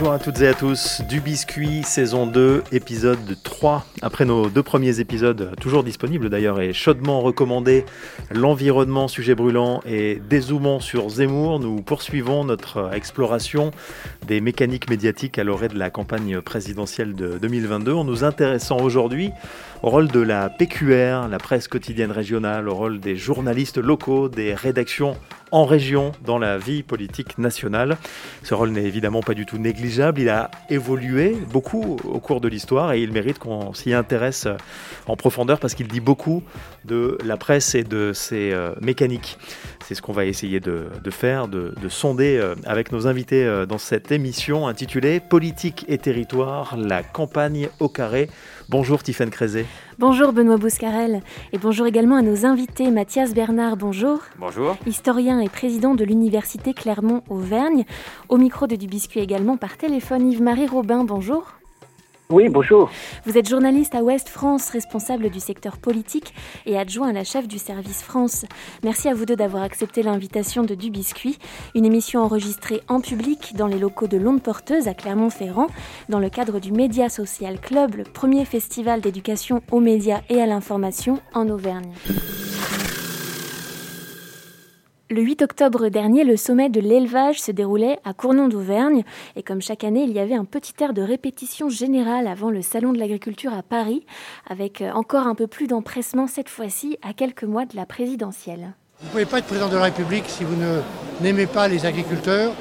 Bonjour à toutes et à tous, du biscuit saison 2, épisode 3. Après nos deux premiers épisodes, toujours disponibles d'ailleurs et chaudement recommandés, l'environnement, sujet brûlant et dézoomant sur Zemmour, nous poursuivons notre exploration des mécaniques médiatiques à l'orée de la campagne présidentielle de 2022 en nous intéressant aujourd'hui au rôle de la PQR, la presse quotidienne régionale, au rôle des journalistes locaux, des rédactions en région dans la vie politique nationale. Ce rôle n'est évidemment pas du tout négligeable, il a évolué beaucoup au cours de l'histoire et il mérite qu'on s'y intéresse en profondeur parce qu'il dit beaucoup de la presse et de ses euh, mécaniques. C'est ce qu'on va essayer de, faire, de, sonder euh, avec nos invités euh, dans cette émission intitulée Politique et territoire, la campagne au carré. Bonjour Tiffaine Crézé. Bonjour Benoît Bouscarel et bonjour également à nos invités Mathias Bernard, bonjour. Bonjour. Historien et président de l'Université Clermont-Auvergne. Au micro de Dubiscuit également par téléphone Yves-Marie Robin, bonjour. Oui, bonjour. Vous êtes journaliste à Ouest France, responsable du secteur politique et adjoint à la chef du service France. Merci à vous deux d'avoir accepté l'invitation de Du Biscuit, une émission enregistrée en public dans les locaux de l'Onde Porteuse à Clermont-Ferrand, dans le cadre du Média Social Club, le premier festival d'éducation aux médias et à l'information en Auvergne. Le 8 octobre dernier, le sommet de l'élevage se déroulait à Cournon d'Auvergne et comme chaque année, il y avait un petit air de répétition générale avant le Salon de l'agriculture à Paris, avec euh, encore un peu plus d'empressement cette fois-ci à quelques mois de la présidentielle. Vous ne pouvez pas être président de la République si vous n'aimez pas les agriculteurs,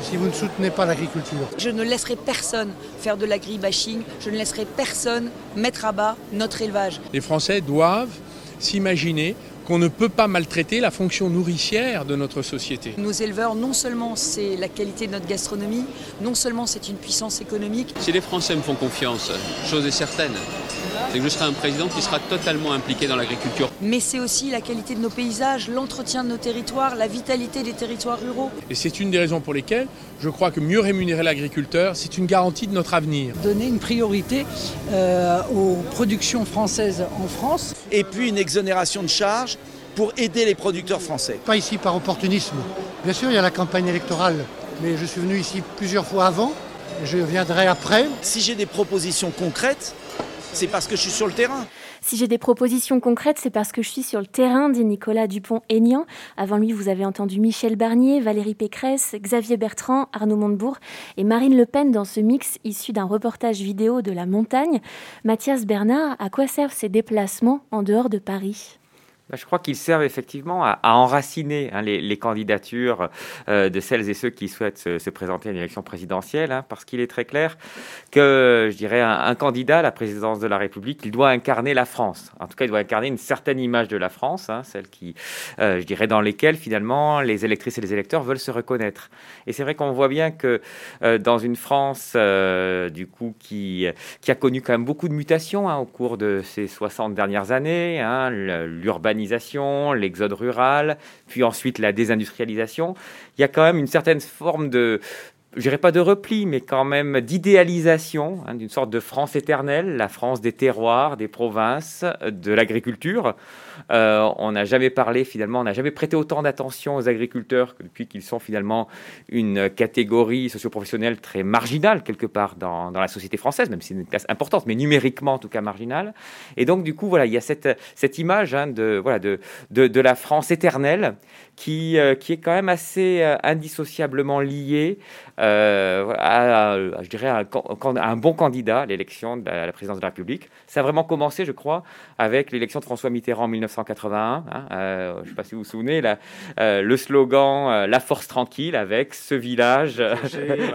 si vous ne soutenez pas l'agriculture. Je ne laisserai personne faire de l'agri-bashing, je ne laisserai personne mettre à bas notre élevage. Les Français doivent s'imaginer qu'on ne peut pas maltraiter la fonction nourricière de notre société. Nos éleveurs, non seulement c'est la qualité de notre gastronomie, non seulement c'est une puissance économique. Si les Français me font confiance, chose est certaine, c'est que je serai un président qui sera totalement impliqué dans l'agriculture. Mais c'est aussi la qualité de nos paysages, l'entretien de nos territoires, la vitalité des territoires ruraux. Et c'est une des raisons pour lesquelles je crois que mieux rémunérer l'agriculteur, c'est une garantie de notre avenir. Donner une priorité euh, aux productions françaises en France. Et puis une exonération de charges pour aider les producteurs français. Pas ici par opportunisme. Bien sûr, il y a la campagne électorale, mais je suis venu ici plusieurs fois avant, je viendrai après. Si j'ai des propositions concrètes, c'est parce que je suis sur le terrain. Si j'ai des propositions concrètes, c'est parce que je suis sur le terrain, dit Nicolas Dupont-Aignan. Avant lui, vous avez entendu Michel Barnier, Valérie Pécresse, Xavier Bertrand, Arnaud Montebourg et Marine Le Pen dans ce mix issu d'un reportage vidéo de la montagne. Mathias Bernard, à quoi servent ces déplacements en dehors de Paris? Je crois qu'ils servent effectivement à, enraciner hein, les, candidatures euh, de celles et ceux qui souhaitent se, présenter à une élection présidentielle, hein, parce qu'il est très clair que, je dirais, un, candidat à la présidence de la République, il doit incarner la France. En tout cas, il doit incarner une certaine image de la France, hein, celle qui, euh, je dirais, dans lesquelles finalement les électrices et les électeurs veulent se reconnaître. Et c'est vrai qu'on voit bien que euh, dans une France, du coup, qui, qui a connu quand même beaucoup de mutations au cours de ces 60 dernières années, l'exode rural, puis ensuite la désindustrialisation, il y a quand même une certaine forme de, je dirais pas de repli, mais quand même d'idéalisation hein, d'une sorte de France éternelle, la France des terroirs, des provinces, de l'agriculture. Euh, on n'a jamais parlé finalement, on n'a jamais prêté autant d'attention aux agriculteurs que depuis qu'ils sont finalement une catégorie socioprofessionnelle très marginale quelque part dans, la société française, même si c'est une classe importante, mais numériquement en tout cas marginale. Et donc du coup, voilà, il y a cette, image hein, de, voilà, de, de, la France éternelle qui, euh, qui est quand même assez euh, indissociablement liée à, je dirais, à un, bon candidat à l'élection de la, la présidence de la République. Ça a vraiment commencé, je crois, avec l'élection de François Mitterrand en 1981. Hein, euh, je ne sais pas si vous vous souvenez, euh, le slogan euh, La force tranquille avec ce village,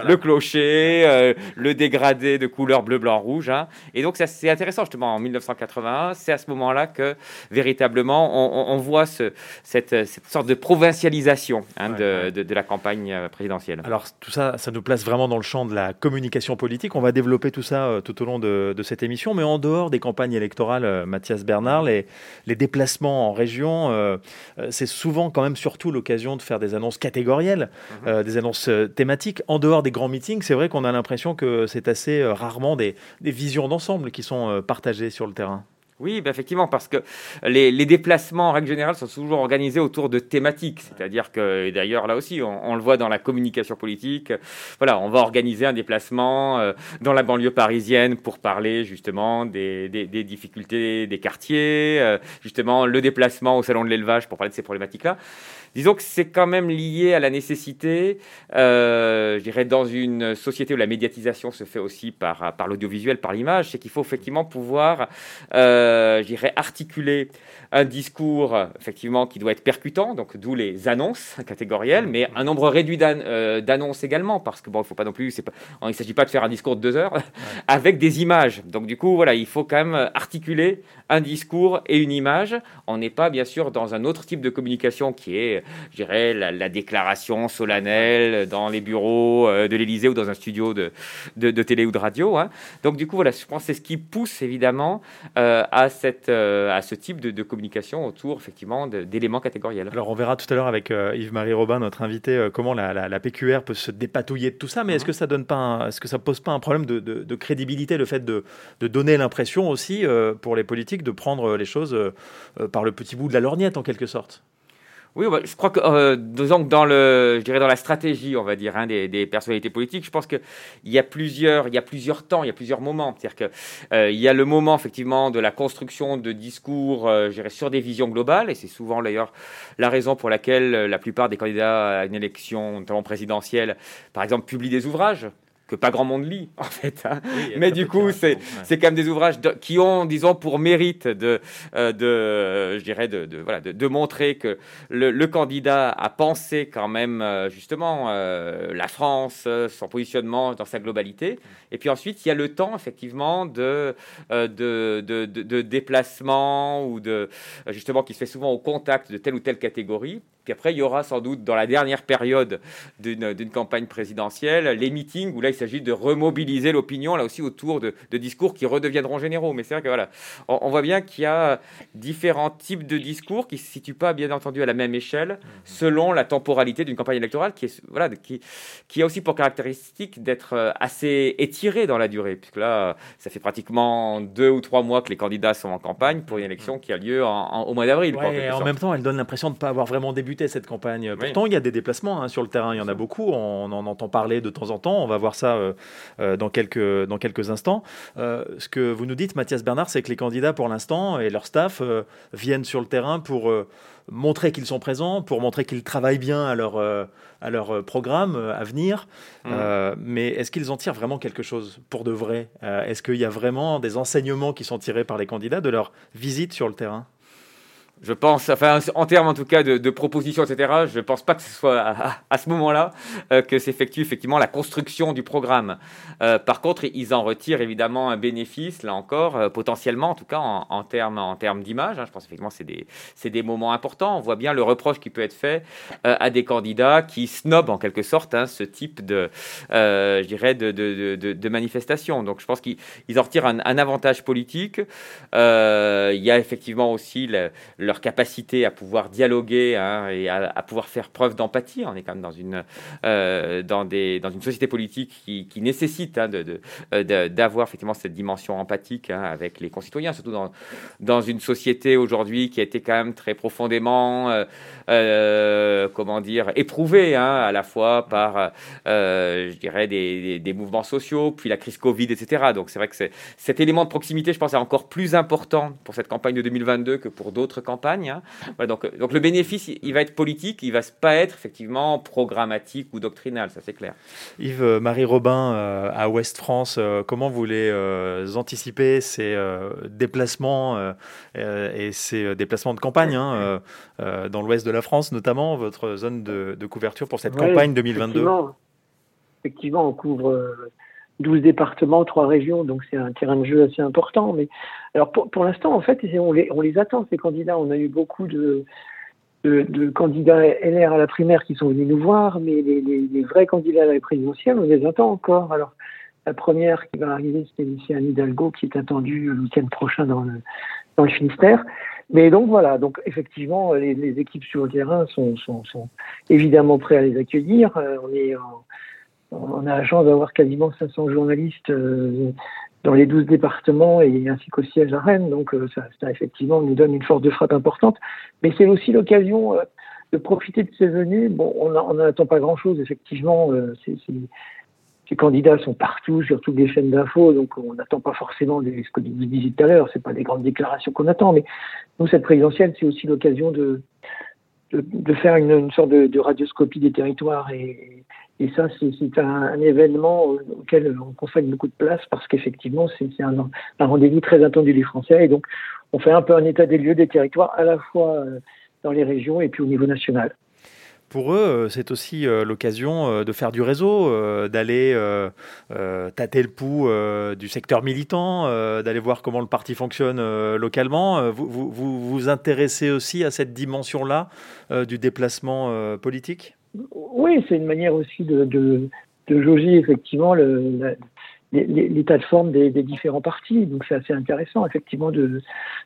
le clocher, le dégradé de couleur bleu, blanc, rouge. Hein. Et donc, c'est intéressant, justement, en 1981, c'est à ce moment-là que véritablement on, voit ce, cette, sorte de provincialisation hein, de, la campagne présidentielle. Alors, tout ça, ça nous place vraiment dans le champ de la communication politique. On va développer tout ça tout au long de, de cette émission, mais en dehors des campagnes électorales, Mathias Bernard, les, les déplacements en région, euh, euh, c'est souvent quand même surtout l'occasion de faire des annonces catégorielles, mhm. des annonces thématiques. En dehors des grands meetings, c'est vrai qu'on a l'impression que c'est assez rarement des, des visions d'ensemble qui sont partagées sur le terrain. Oui, ben effectivement, parce que les, déplacements en règle générale sont toujours organisés autour de thématiques. C'est-à-dire que, d'ailleurs, là aussi, on, le voit dans la communication politique. Voilà, on va organiser un déplacement euh, dans la banlieue parisienne pour parler justement des, difficultés des quartiers, euh, justement le déplacement au salon de l'élevage pour parler de ces problématiques-là. Disons que c'est quand même lié à la nécessité, euh, je dirais, dans une société où la médiatisation se fait aussi par, par l'audiovisuel, par l'image, c'est qu'il faut effectivement pouvoir, euh, je dirais, articuler un discours effectivement qui doit être percutant, donc d'où les annonces catégorielles, mais un nombre réduit euh, d'annonces également, parce que bon, il faut pas non plus, pas, il ne s'agit pas de faire un discours de deux heures avec des images. Donc du coup, voilà, il faut quand même articuler un discours et une image. On n'est pas bien sûr dans un autre type de communication qui est, je dirais, la, déclaration solennelle dans les bureaux euh, de l'Élysée ou dans un studio de, de, télé ou de radio. Hein. Donc du coup, voilà, je pense que c'est ce qui pousse évidemment euh, à, cette, à ce type de, de communication autour effectivement d'éléments catégoriels. Alors on verra tout à l'heure avec euh, Yves-Marie Robin, notre invité, euh, comment la, PQR peut se dépatouiller de tout ça. Mais est-ce mhm. que ça donne pas, est-ce que ça pose pas un problème de, crédibilité, le fait de, donner l'impression aussi euh, pour les politiques de prendre les choses par le petit bout de la lorgnette en quelque sorte. Oui, je crois que, euh, dans le, je dirais dans la stratégie, on va dire, hein, des, personnalités politiques, je pense qu'il y a plusieurs, il y a plusieurs temps, il y a plusieurs moments. C'est-à-dire que euh, il y a le moment effectivement de la construction de discours, euh, sur des visions globales, et c'est souvent d'ailleurs la raison pour laquelle la plupart des candidats à une élection, notamment présidentielle, par exemple, publient des ouvrages que pas grand monde lit en fait. Hein. Mais du coup, c'est c'est quand même des ouvrages qui ont, disons, pour mérite de euh, de je dirais de, de voilà de, de, montrer que le, le, candidat a pensé quand même euh, justement euh, la France, son positionnement dans sa globalité. Et puis ensuite, il y a le temps effectivement de de, de, de déplacement ou de justement qui se fait souvent au contact de telle ou telle catégorie après, il y aura sans doute dans la dernière période d'une campagne présidentielle les meetings où là, il s'agit de remobiliser l'opinion, là aussi autour de, discours qui redeviendront généraux. Mais c'est vrai que voilà, on, voit bien qu'il y a différents types de discours qui ne se situent pas, bien entendu, à la même échelle selon la temporalité d'une campagne électorale qui, est, voilà, qui, qui a aussi pour caractéristique d'être euh, assez étirée dans la durée, puisque là, ça fait pratiquement deux ou trois mois que les candidats sont en campagne pour une élection qui a lieu au mois d'avril. en même temps, elle donne l'impression de ne pas avoir vraiment débuté cette campagne. Pourtant, il y a des déplacements hein, sur le terrain, il y en a beaucoup, on en entend parler de temps en temps, on va voir ça euh, euh, dans, quelques, dans quelques instants. Euh, ce que vous nous dites, Mathias Bernard, c'est que les candidats, pour l'instant, et leur staff, viennent sur le terrain pour montrer qu'ils sont présents, pour montrer qu'ils travaillent bien à leur, à leur programme à venir. Mmh. mais est-ce qu'ils en tirent vraiment quelque chose pour de vrai? Est-ce qu'il y a vraiment des enseignements qui sont tirés par les candidats de leur visite sur le terrain? Je pense, enfin, en termes en tout cas de, propositions, etc., je ne pense pas que ce soit à, ce moment-là euh, que s'effectue effectivement la construction du programme. Euh, par contre, ils en retirent évidemment un bénéfice, là encore, euh, potentiellement, en tout cas en, termes en termes d'image. Hein. je pense effectivement c'est des, des moments importants. On voit bien le reproche qui peut être fait à des candidats qui snobent en quelque sorte hein, ce type de, je dirais, de, de, de, manifestation. Donc je pense qu'ils en retirent un, avantage politique. il y a effectivement aussi le leur capacité à pouvoir dialoguer hein, et à, pouvoir faire preuve d'empathie. On est quand même dans une, euh, dans des, dans une société politique qui, nécessite hein, euh, d'avoir effectivement cette dimension empathique hein, avec les concitoyens, surtout dans, dans une société aujourd'hui qui a été quand même très profondément, euh, comment dire, éprouvée à la fois par, je dirais, des, des, mouvements sociaux, puis la crise Covid, etc. Donc c'est vrai que cet élément de proximité, je pense, est encore plus important pour cette campagne de 2022 que pour d'autres campagnes Hein. donc, donc le bénéfice, il va être politique, il va pas être effectivement programmatique ou doctrinal, ça c'est clair. Yves-Marie euh, Robin, euh, à Ouest France, euh, comment vous voulez anticiper ces déplacements et ces déplacements de campagne hein, dans l'ouest de la France, notamment votre zone de, couverture pour cette campagne 2022 effectivement, on couvre 12 départements, 3 régions, donc c'est un terrain de jeu assez important. Mais alors pour, pour l'instant, en fait, on les, attend, ces candidats. On a eu beaucoup de, de, candidats LR à la primaire qui sont venus nous voir, mais les, vrais candidats à la présidentielle, on les attend encore. Alors, la première qui va arriver, c'est Anne Hidalgo, qui est attendue le week-end prochain dans le, dans le Finistère. Mais donc voilà, donc effectivement, les, équipes sur le terrain sont, sont, sont, évidemment prêtes à les accueillir. Euh, on est on a la chance d'avoir quasiment 500 journalistes euh, dans les 12 départements et ainsi qu'au siège à Rennes. Donc ça, ça, effectivement nous donne une force de frappe importante. Mais c'est aussi l'occasion de profiter de ces venues. Bon, on n'attend pas grand-chose, effectivement. ces candidats sont partout sur toutes les chaînes d'infos, donc on n'attend pas forcément des, ce que vous disiez tout à l'heure, c'est pas des grandes déclarations qu'on attend, mais nous, cette présidentielle, c'est aussi l'occasion de, de, faire une, sorte de, radioscopie des territoires et, et ça, c'est un, événement auquel on consacre beaucoup de place parce qu'effectivement, c'est un, rendez-vous très attendu des Français et donc on fait un peu un état des lieux des territoires à la fois euh, dans les régions et puis au niveau national. Pour eux, euh, c'est aussi euh, l'occasion de faire du réseau, d'aller tâter le pouls du secteur militant, d'aller voir comment le parti fonctionne localement. Vous vous, intéressez aussi à cette dimension-là du déplacement politique? Oui, c'est une manière aussi de, jauger effectivement l'état de forme des, différents partis. Donc c'est assez intéressant effectivement de,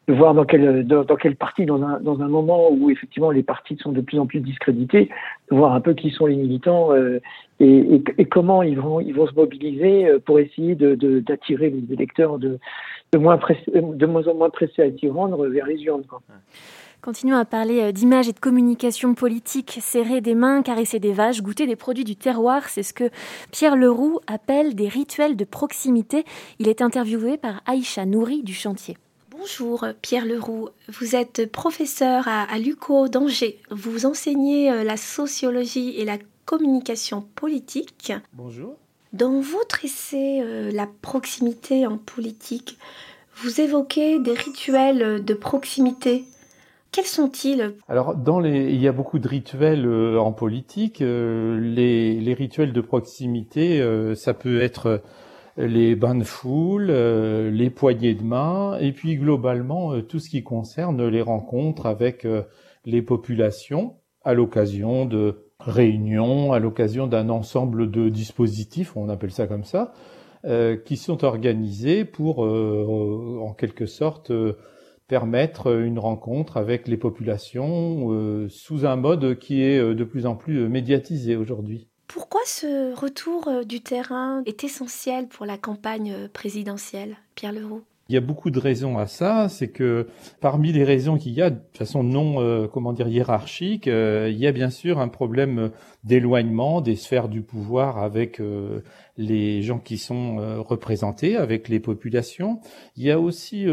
voir dans quel, dans, quel parti, dans un, dans un moment où effectivement les partis sont de plus en plus discrédités, de voir un peu qui sont les militants euh, et, comment ils vont, ils vont se mobiliser euh, pour essayer d'attirer les électeurs de, de, moins de moins en moins pressés à s'y rendre vers les urnes. Continuons à parler euh, d'image et de communication politique. Serrer des mains, caresser des vaches, goûter des produits du terroir, c'est ce que Pierre Leroux appelle des rituels de proximité. Il est interviewé par Aïcha Nouri du chantier. Bonjour Pierre Leroux, vous êtes professeur à, l'UCO d'Angers. Vous enseignez euh, la sociologie et la communication politique. Bonjour. Dans votre essai euh, La proximité en politique, vous évoquez des rituels de proximité quels sont-ils? Alors, dans les, il y a beaucoup de rituels euh, en politique. Euh, les, les, rituels de proximité, euh, ça peut être les bains de foule, les poignées de main, et puis globalement tout ce qui concerne les rencontres avec les populations à l'occasion de réunions, à l'occasion d'un ensemble de dispositifs, on appelle ça comme ça, qui sont organisés pour, en quelque sorte, permettre une rencontre avec les populations euh, sous un mode qui est euh, de plus en plus euh, médiatisé aujourd'hui. Pourquoi ce retour du terrain est essentiel pour la campagne présidentielle, Pierre Leroux? Il y a beaucoup de raisons à ça. C'est que parmi les raisons qu'il y a, de façon non, comment dire, hiérarchique, il y a bien sûr un problème d'éloignement des sphères du pouvoir avec les gens qui sont représentés, avec les populations. Il y a aussi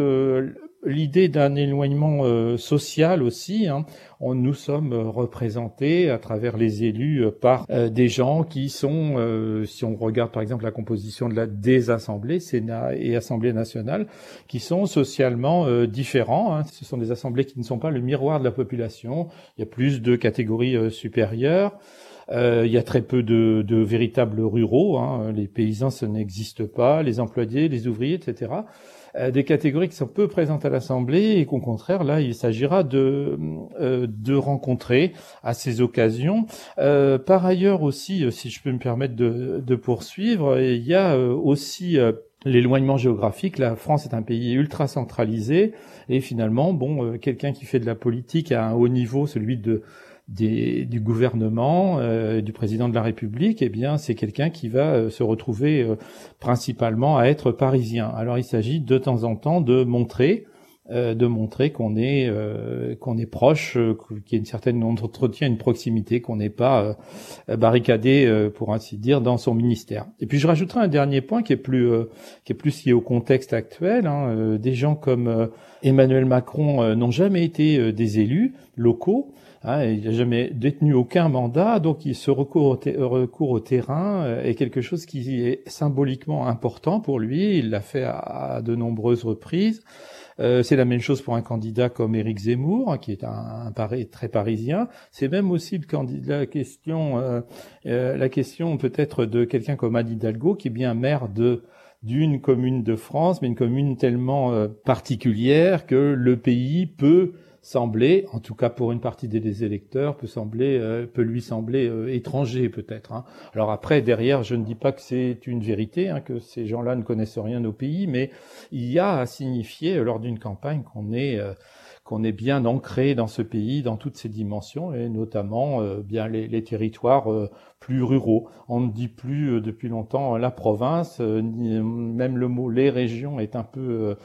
l'idée d'un éloignement euh, social aussi. Hein. On, nous sommes euh, représentés à travers les élus euh, par des gens qui sont, si on regarde par exemple la composition de la des assemblées, Sénat et Assemblée nationale, qui sont socialement différents. Hein. Ce sont des assemblées qui ne sont pas le miroir de la population. Il y a plus de catégories supérieures. il y a très peu de, de véritables ruraux. Hein. Les paysans, ça n'existe pas. Les employés, les ouvriers, etc. Euh, des catégories qui sont peu présentes à l'Assemblée et qu'au contraire, là, il s'agira de, euh, de rencontrer à ces occasions. Euh, par ailleurs aussi, si je peux me permettre de, de poursuivre, il y a aussi l'éloignement géographique. La France est un pays ultra centralisé et finalement, bon, quelqu'un qui fait de la politique à un haut niveau, celui de du gouvernement, euh, du président de la République, eh bien, c'est quelqu'un qui va euh, se retrouver euh, principalement à être parisien. Alors, il s'agit de temps en temps de montrer, de montrer qu'on est qu'on est proche, qu'il y a une certaine on entretient une proximité, qu'on n'est pas barricadé, pour ainsi dire, dans son ministère. Et puis, je rajouterai un dernier point qui est plus qui est plus lié au contexte actuel. Hein, des gens comme Emmanuel Macron n'ont jamais été des élus locaux. Hein, il n'a jamais détenu aucun mandat, donc il se recours au terrain euh, est quelque chose qui est symboliquement important pour lui. Il l'a fait à, de nombreuses reprises. Euh, c'est la même chose pour un candidat comme Éric Zemmour, hein, qui est un, un très parisien. C'est même aussi le la question, euh, euh, la question peut-être de quelqu'un comme Anne Hidalgo, qui est bien maire d'une commune de France, mais une commune tellement euh, particulière que le pays peut sembler, en tout cas pour une partie des électeurs, peut sembler, euh, peut lui sembler euh, étranger peut-être. Hein. Alors après, derrière, je ne dis pas que c'est une vérité, hein, que ces gens-là ne connaissent rien au pays, mais il y a à signifier lors d'une campagne qu'on est qu'on est bien ancré dans ce pays, dans toutes ses dimensions, et notamment euh, bien les, les territoires euh, plus ruraux. On ne dit plus euh, depuis longtemps la province, même le mot les régions est un peu,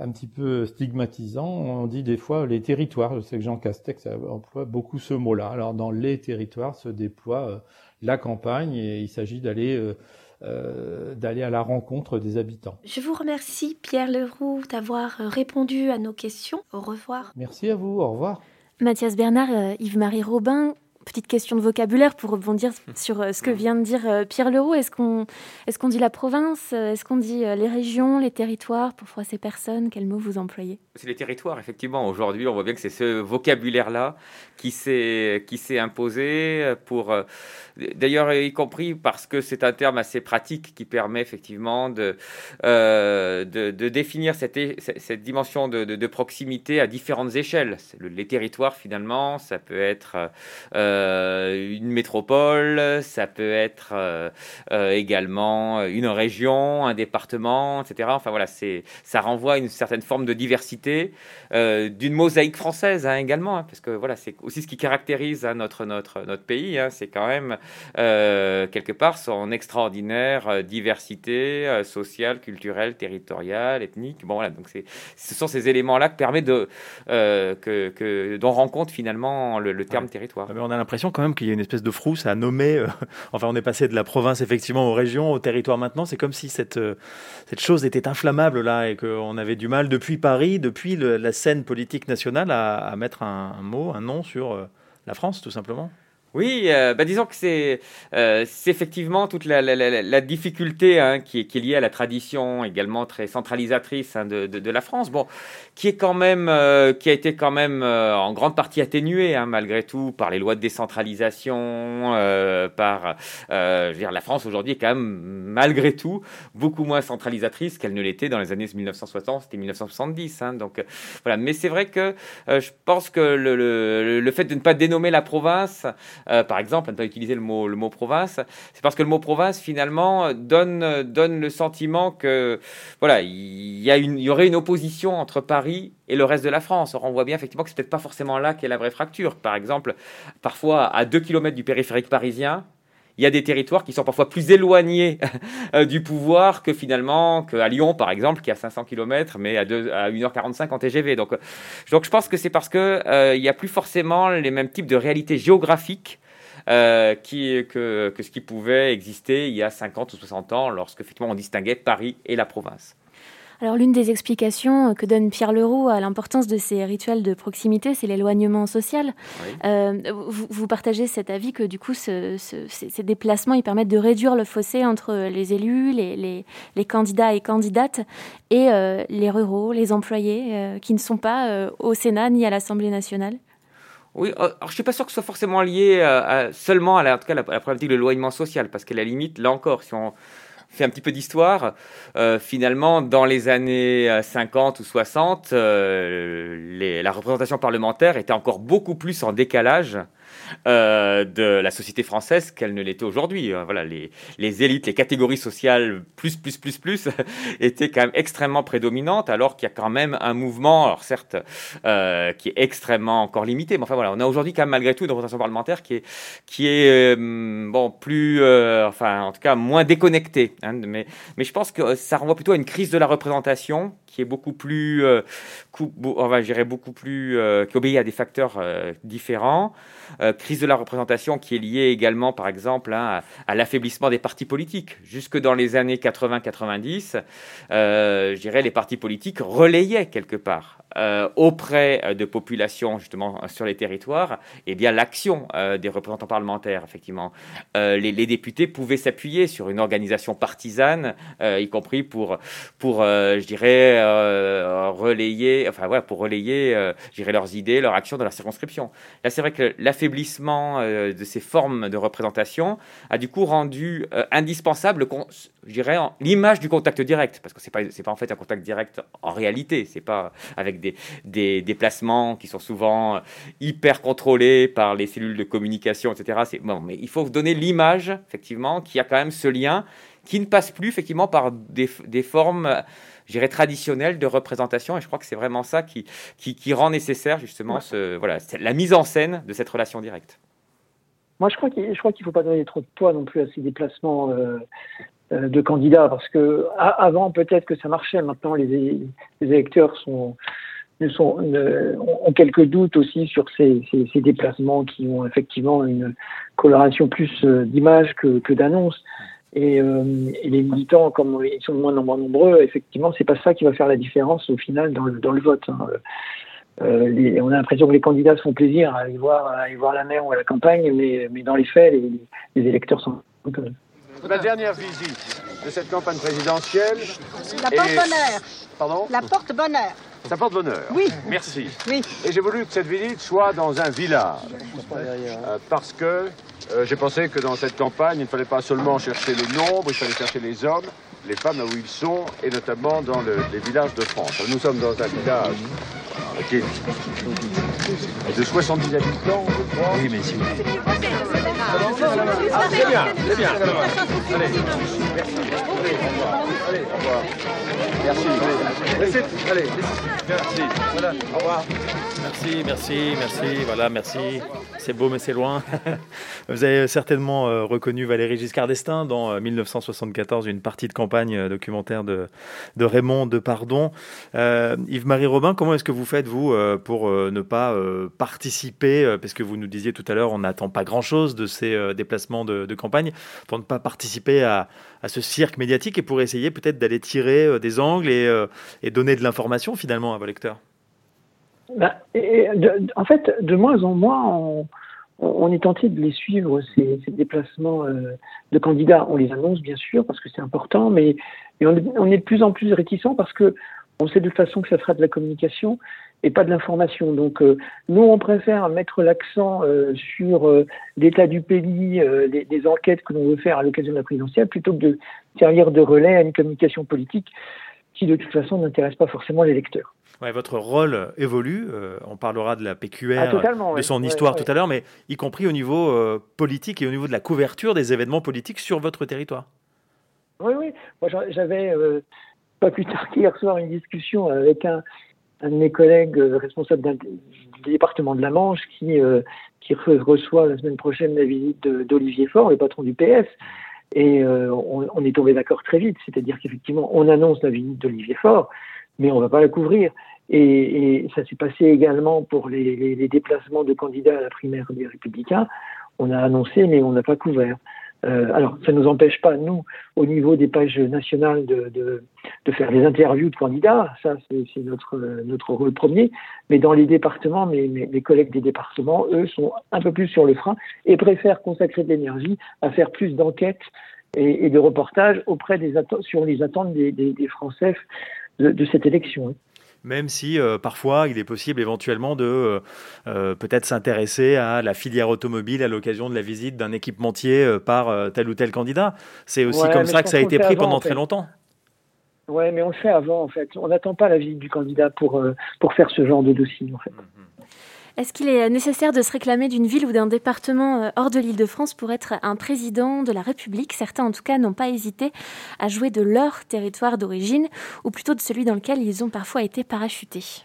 un petit peu stigmatisant. On dit des fois les territoires. Je sais que Jean Castex emploie beaucoup ce mot-là. Alors dans les territoires se déploie la campagne et il s'agit d'aller euh, d'aller à la rencontre des habitants. Je vous remercie Pierre Leroux d'avoir répondu à nos questions. Au revoir. Merci à vous, au revoir. Mathias Bernard, euh, Yves-Marie Robin, petite question de vocabulaire pour rebondir sur euh, ce que vient de dire euh, Pierre Leroux. Est-ce qu'on est qu'on dit la province Est-ce qu'on dit euh, les régions, les territoires pour ces personnes? Quel mot vous employez? C'est les territoires, effectivement. Aujourd'hui, on voit bien que c'est ce vocabulaire-là qui s'est imposé pour. D'ailleurs, y compris parce que c'est un terme assez pratique qui permet effectivement de, de, définir cette, cette dimension de, de, proximité à différentes échelles. les territoires, finalement, ça peut être. Euh, une métropole, ça peut être euh, euh, également une région, un département, etc. Enfin voilà, c'est ça renvoie à une certaine forme de diversité, d'une mosaïque française hein, également, hein, parce que voilà, c'est aussi ce qui caractérise hein, notre notre notre pays. c'est quand même quelque part son extraordinaire diversité sociale, culturelle, territoriale, ethnique. Bon voilà, donc c'est ce sont ces éléments-là qui permettent de que, que dont rend compte finalement le, terme territoire. Ah, on a l'impression quand même qu'il y a une espèce de frousse à nommer. Euh, enfin, on est passé de la province effectivement aux régions, au territoire maintenant. C'est comme si cette, euh, cette chose était inflammable là et qu'on avait du mal depuis Paris, depuis la scène politique nationale, à, mettre un, mot, un nom sur euh, la France, tout simplement. Oui, euh, bah disons que c'est euh, effectivement toute la, la, la, la difficulté hein, qui, est, qui, est, liée à la tradition également très centralisatrice hein, de, de, de, la France, bon, qui est quand même, euh, qui a été quand même euh, en grande partie atténuée hein, malgré tout par les lois de décentralisation, par, je veux dire, la France aujourd'hui est quand même malgré tout beaucoup moins centralisatrice qu'elle ne l'était dans les années 1960 et 1970. Hein, donc voilà, mais c'est vrai que je pense que le, le, le, fait de ne pas dénommer la province euh, par exemple, à ne pas utiliser le mot, le mot province, c'est parce que le mot province, finalement, donne, donne le sentiment que, voilà, il y, y aurait une opposition entre Paris et le reste de la France. Or, on voit bien effectivement que c'est peut-être pas forcément là qu'est la vraie fracture. Par exemple, parfois, à 2 km du périphérique parisien, il y a des territoires qui sont parfois plus éloignés euh, du pouvoir que finalement qu'à Lyon, par exemple, qui est à 500 km, mais à, 2, à 1h45 en TGV. Donc, euh, donc je pense que c'est parce que euh, il n'y a plus forcément les mêmes types de réalités géographiques euh, que, que ce qui pouvait exister il y a 50 ou 60 ans, lorsque effectivement on distinguait Paris et la province. Alors l'une des explications que donne Pierre Leroux à l'importance de ces rituels de proximité, c'est l'éloignement social. Euh, vous, partagez cet avis que du coup ce, ces, déplacements ils permettent de réduire le fossé entre les élus, les, les, candidats et candidates et euh, les ruraux, les employés euh, qui ne sont pas au Sénat ni à l'Assemblée nationale. Oui, alors je suis pas sûr que ce soit forcément lié seulement à la, en tout cas, la, la problématique de l'éloignement social, parce qu'à la limite, là encore, si on, fait un petit peu d'histoire, euh, finalement, dans les années 50 euh, ou 60, euh, la représentation parlementaire était encore beaucoup plus en décalage euh, de la société française qu'elle ne l'était aujourd'hui. Euh, voilà, les, les, élites, les catégories sociales plus, plus, plus, plus étaient quand même extrêmement prédominantes, alors qu'il y a quand même un mouvement, alors certes, euh, qui est extrêmement encore limité, mais enfin voilà, on a aujourd'hui quand même malgré tout une représentation parlementaire qui est, qui est bon, plus, enfin, en tout cas, moins déconnectée. Hein, mais, mais je pense que ça renvoie plutôt à une crise de la représentation qui est beaucoup plus, on va beaucoup plus, qui obéit à des facteurs différents. Euh, crise de la représentation qui est liée également, par exemple, hein, à, l'affaiblissement des partis politiques. Jusque dans les années 80-90, euh, je dirais, les partis politiques relayaient quelque part euh, auprès de populations justement sur les territoires, eh bien l'action des représentants parlementaires, effectivement, les, députés pouvaient s'appuyer sur une organisation partisane, y compris pour, pour je dirais, relayer, enfin voilà, pour relayer, je dirais, leurs idées, leurs actions dans leur circonscription. Là, c'est vrai que l'affaiblissement de ces formes de représentation a du coup rendu indispensable, je dirais, l'image du contact direct, parce que c'est pas, c'est pas en fait un contact direct en réalité, c'est pas avec des, déplacements qui sont souvent hyper contrôlés par les cellules de communication, etc. Bon, mais il faut donner l'image, effectivement, qu'il y a quand même ce lien qui ne passe plus effectivement par des, des formes je dirais, traditionnelle de représentation. Et je crois que c'est vraiment ça qui, qui, rend nécessaire justement ce, voilà, la mise en scène de cette relation directe. Moi, je crois qu'il ne faut pas donner trop de poids non plus à ces déplacements euh, euh, de candidats, parce que avant peut-être que ça marchait. Maintenant, les, les électeurs sont, sont, ont quelques doutes aussi sur ces, ces, déplacements qui ont effectivement une coloration plus euh, d'image que, que Euh, et, les militants, comme ils sont de moins en moins nombreux, effectivement, c'est pas ça qui va faire la différence au final dans le, dans le vote. Hein. Euh, on a l'impression que les candidats se font plaisir à aller voir, à aller voir la mer ou à la campagne, mais, mais dans les faits, les, les électeurs sont Ma dernière visite de cette campagne présidentielle. La porte-bonheur. Pardon La porte-bonheur. Ça porte bonheur. Oui. Merci. Oui. Et j'ai voulu que cette visite soit dans un village. Euh, parce que euh, j'ai pensé que dans cette campagne, il ne fallait pas seulement chercher le nombre, il fallait chercher les hommes, les femmes là où ils sont, et notamment dans les villages de France. Nous sommes dans un village qui est de 70 habitants, je crois. Oui, mais si vous... Ah, c'est bien, c'est bien. Allez, merci. Allez, au revoir. Allez, au revoir. Merci. Allez, allez, merci. Voilà, au revoir. Merci, merci, merci. Voilà, merci. C'est beau, mais c'est loin. Vous avez certainement euh, reconnu Valérie Giscard d'Estaing dans 1974, euh, une partie de campagne euh, documentaire de, Raymond Depardon. Yves-Marie Robin, comment est-ce que vous faites, vous, pour ne pas participer Parce que vous nous disiez tout à l'heure, on n'attend pas grand-chose de ces déplacements de, campagne, pour ne pas participer à, ce cirque médiatique et pour essayer peut-être d'aller tirer des angles et donner de l'information finalement à vos lecteurs? Bah, en fait, de moins en moins, on, est tenté de les suivre, ces, déplacements euh, de candidats. On les annonce, bien sûr, parce que c'est important, mais, on, est de plus en plus réticent parce que on sait de toute façon que ça sera de la communication et pas de l'information. Donc, euh, nous, on préfère mettre l'accent euh, sur l'état du pays, des, enquêtes que l'on veut faire à l'occasion de la présidentielle, plutôt que de servir de relais à une communication politique qui, de toute façon, n'intéresse pas forcément les lecteurs votre rôle évolue. Euh, on parlera de la PQR, ah, de son histoire tout à l'heure, mais y compris au niveau euh, politique et au niveau de la couverture des événements politiques sur votre territoire. Oui, oui. Moi, j'avais euh, pas plus tard qu'hier soir une discussion avec un, de mes collègues responsables du département de la Manche qui, qui reçoit la semaine prochaine la visite d'Olivier Faure, le patron du PS. Et on, on, est tombé d'accord très vite, c'est-à-dire qu'effectivement, on annonce la visite d'Olivier Faure, mais on ne va pas la couvrir. Et, ça s'est passé également pour les, déplacements de candidats à la primaire des Républicains. On a annoncé, mais on n'a pas couvert. Euh, alors, ça ne nous empêche pas, nous, au niveau des pages nationales, de, de, faire des interviews de candidats. Ça, c'est notre, notre rôle premier. Mais dans les départements, mes, mes, collègues des départements, eux, sont un peu plus sur le frein et préfèrent consacrer de l'énergie à faire plus d'enquêtes et, de reportages auprès des sur les attentes des, des, Français de, cette élection. Même si euh, parfois il est possible éventuellement de euh, euh, peut-être s'intéresser à la filière automobile à l'occasion de la visite d'un équipementier par tel ou tel candidat. C'est aussi comme ça que ça a été pris pendant très longtemps. Oui, mais on le fait avant en fait. On n'attend pas la visite du candidat pour, pour faire ce genre de dossier en fait. Mm-hmm. Est-ce qu'il est nécessaire de se réclamer d'une ville ou d'un département euh, hors de l'Île-de-France pour être un président de la République? Certains, en tout cas, n'ont pas hésité à jouer de leur territoire d'origine, ou plutôt de celui dans lequel ils ont parfois été parachutés.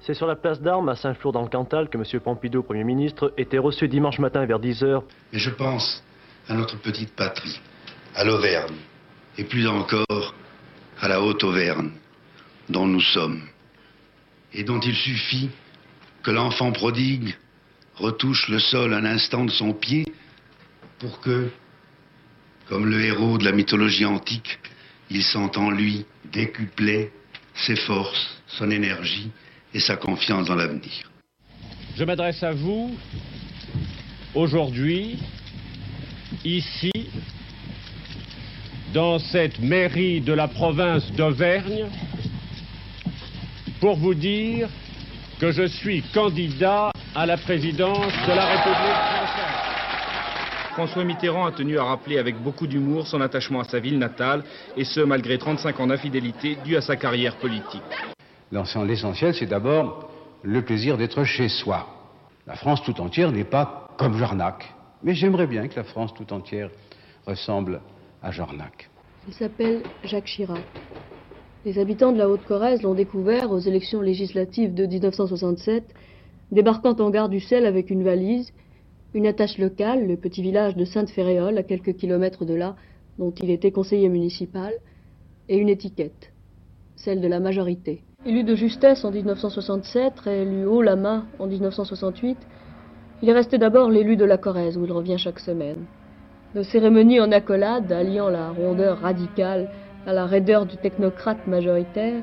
C'est sur la place d'armes à Saint-Flour dans le Cantal que M. Pompidou, Premier ministre, était reçu dimanche matin vers 10h. Et je pense à notre petite patrie, à l'Auvergne, et plus encore à la Haute-Auvergne, dont nous sommes, et dont il suffit que l'enfant prodigue retouche le sol un instant de son pied pour que, comme le héros de la mythologie antique, il sent en lui décupler ses forces, son énergie et sa confiance dans l'avenir. Je m'adresse à vous aujourd'hui, ici, dans cette mairie de la province d'Auvergne, pour vous dire que je suis candidat à la présidence de la République française. François Mitterrand a tenu à rappeler avec beaucoup d'humour son attachement à sa ville natale, et ce malgré 35 ans d'infidélité due à sa carrière politique. L'essentiel, c'est d'abord le plaisir d'être chez soi. La France tout entière n'est pas comme Jarnac, mais j'aimerais bien que la France tout entière ressemble à Jarnac. Il s'appelle Jacques Chirac. Les habitants de la Haute-Corrèze l'ont découvert aux élections législatives de 1967, débarquant en gare du Sel avec une valise, une attache locale, le petit village de Sainte-Féréole, à quelques kilomètres de là, dont il était conseiller municipal, et une étiquette, celle de la majorité. Élu de justesse en 1967, élu haut la main en 1968, il est resté d'abord l'élu de la Corrèze, où il revient chaque semaine. De cérémonie en accolade, alliant la rondeur radicale à la raideur du technocrate majoritaire,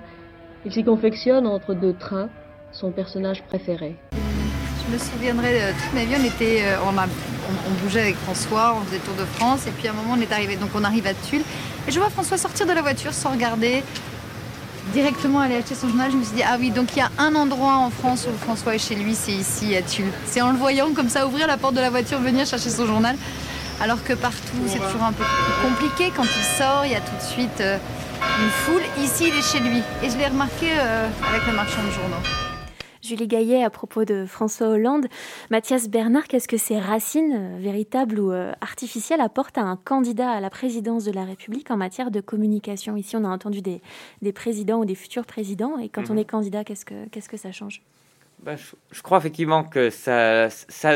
il s'y confectionne entre deux trains, son personnage préféré. Je me souviendrai de toute ma vie, on, était, euh, on, a, on, bougeait avec François, on faisait Tour de France, et puis à un moment on est arrivé, donc on arrive à Tulle, et je vois François sortir de la voiture sans regarder, directement aller acheter son journal. Je me suis dit, ah oui, donc il y a un endroit en France où François est chez lui, c'est ici à Tulle. C'est en le voyant comme ça ouvrir la porte de la voiture, venir chercher son journal. Alors que partout, c'est toujours un peu plus compliqué. Quand il sort, il y a tout de suite euh, une foule. Ici, il est chez lui. Et je l'ai remarqué euh, avec le marchand de journaux. Julie Gaillet à propos de François Hollande. Mathias Bernard, qu'est-ce que ces racines, euh, véritables ou euh, artificielles, apportent à un candidat à la présidence de la République en matière de communication? Ici, on a entendu des, des présidents ou des futurs présidents. Et quand on est candidat, qu'est-ce que, qu'est-ce que ça change? Ben, je, crois effectivement que ça,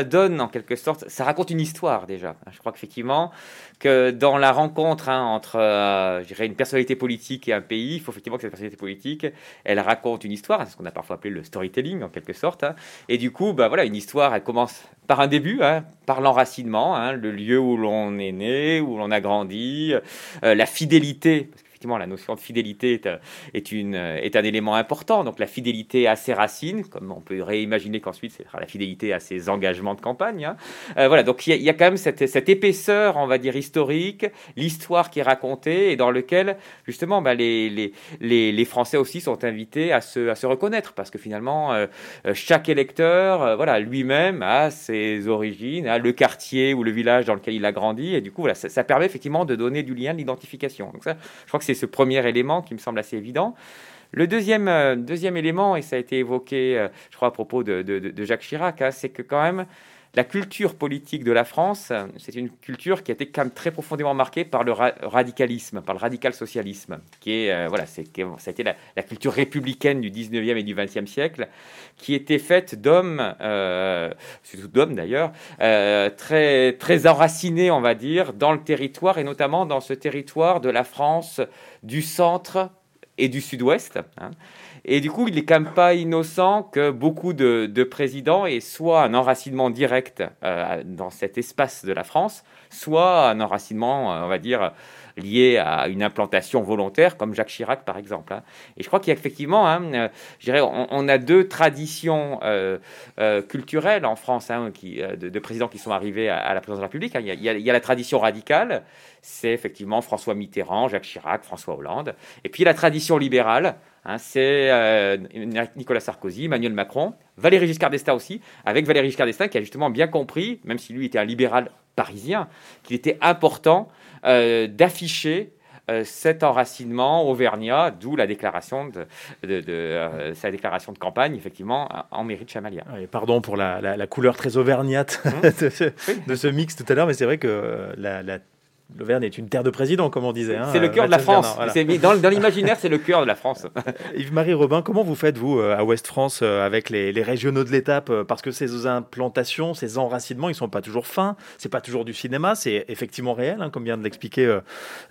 donne en quelque sorte, ça raconte une histoire déjà. Je crois qu'effectivement que dans la rencontre hein, entre, euh, une personnalité politique et un pays, il faut effectivement que cette personnalité politique, elle raconte une histoire, ce qu'on a parfois appelé le storytelling en quelque sorte. Hein. Et du coup, ben, voilà, une histoire, elle commence par un début, hein, par l'enracinement, hein, le lieu où l'on est né, où l'on a grandi, euh, la fidélité. Effectivement, la notion de fidélité est, est, une, est un élément important. Donc, la fidélité à ses racines, comme on peut réimaginer qu'ensuite, c'est la fidélité à ses engagements de campagne. Hein. Euh, voilà, donc il y, a quand même cette, épaisseur, on va dire, historique, l'histoire qui est racontée et dans lequel, justement, bah, les, les, les, Français aussi sont invités à se, à se reconnaître parce que finalement, euh, chaque électeur, euh, voilà, lui-même a ses origines, a le quartier ou le village dans lequel il a grandi et du coup, voilà, ça, ça permet effectivement de donner du lien, de l'identification. Donc, ça, je crois que c'est ce premier élément qui me semble assez évident. Le deuxième, euh, deuxième élément, et ça a été évoqué, euh, je crois, à propos de Jacques Chirac, hein, c'est que quand même, la culture politique de la France, c'est une culture qui a été quand même très profondément marquée par le ra radicalisme, par le radical socialisme, qui est, euh, voilà, a été la, la, culture républicaine du 19e et du 20e siècle, qui était faite d'hommes, euh, surtout d'hommes d'ailleurs, euh, très, très enracinés, on va dire, dans le territoire, et notamment dans ce territoire de la France du centre et du sud-ouest. Hein. Et du coup, il n'est quand même pas innocent que beaucoup de, de, présidents aient soit un enracinement direct euh, dans cet espace de la France, soit un enracinement, euh, on va dire, lié à une implantation volontaire, comme Jacques Chirac, par exemple. Hein. Et je crois qu'il y a effectivement, hein, euh, on, on, a deux traditions culturelles en France hein, de, de, présidents qui sont arrivés à, la présidence de la République. A, il, il, y a, la tradition radicale, c'est effectivement François Mitterrand, Jacques Chirac, François Hollande. Et puis la tradition libérale, Hein, c'est euh, Nicolas Sarkozy, Emmanuel Macron, Valéry Giscard d'Estaing aussi, avec Valéry Giscard d'Estaing qui a justement bien compris, même si lui était un libéral parisien, qu'il était important euh, d'afficher euh, cet enracinement auvergnat, d'où la déclaration de, de, de euh, sa déclaration de campagne, effectivement, en mairie de Chamalia. Et pardon pour la, la, la, couleur très auvergnate mmh. de, ce, de, ce, mix tout à l'heure, mais c'est vrai que la, la L'Auvergne est une terre de président, comme on disait. Hein, c'est le cœur de la France. Voilà. Dans, dans l'imaginaire, c'est le cœur de la France. Yves-Marie Robin, comment vous faites, vous, à Ouest France, euh, avec les, les régionaux de l'étape euh, Parce que ces implantations, ces enracinements, ils ne sont pas toujours fins. C'est pas toujours du cinéma. C'est effectivement réel, hein, comme vient de l'expliquer euh,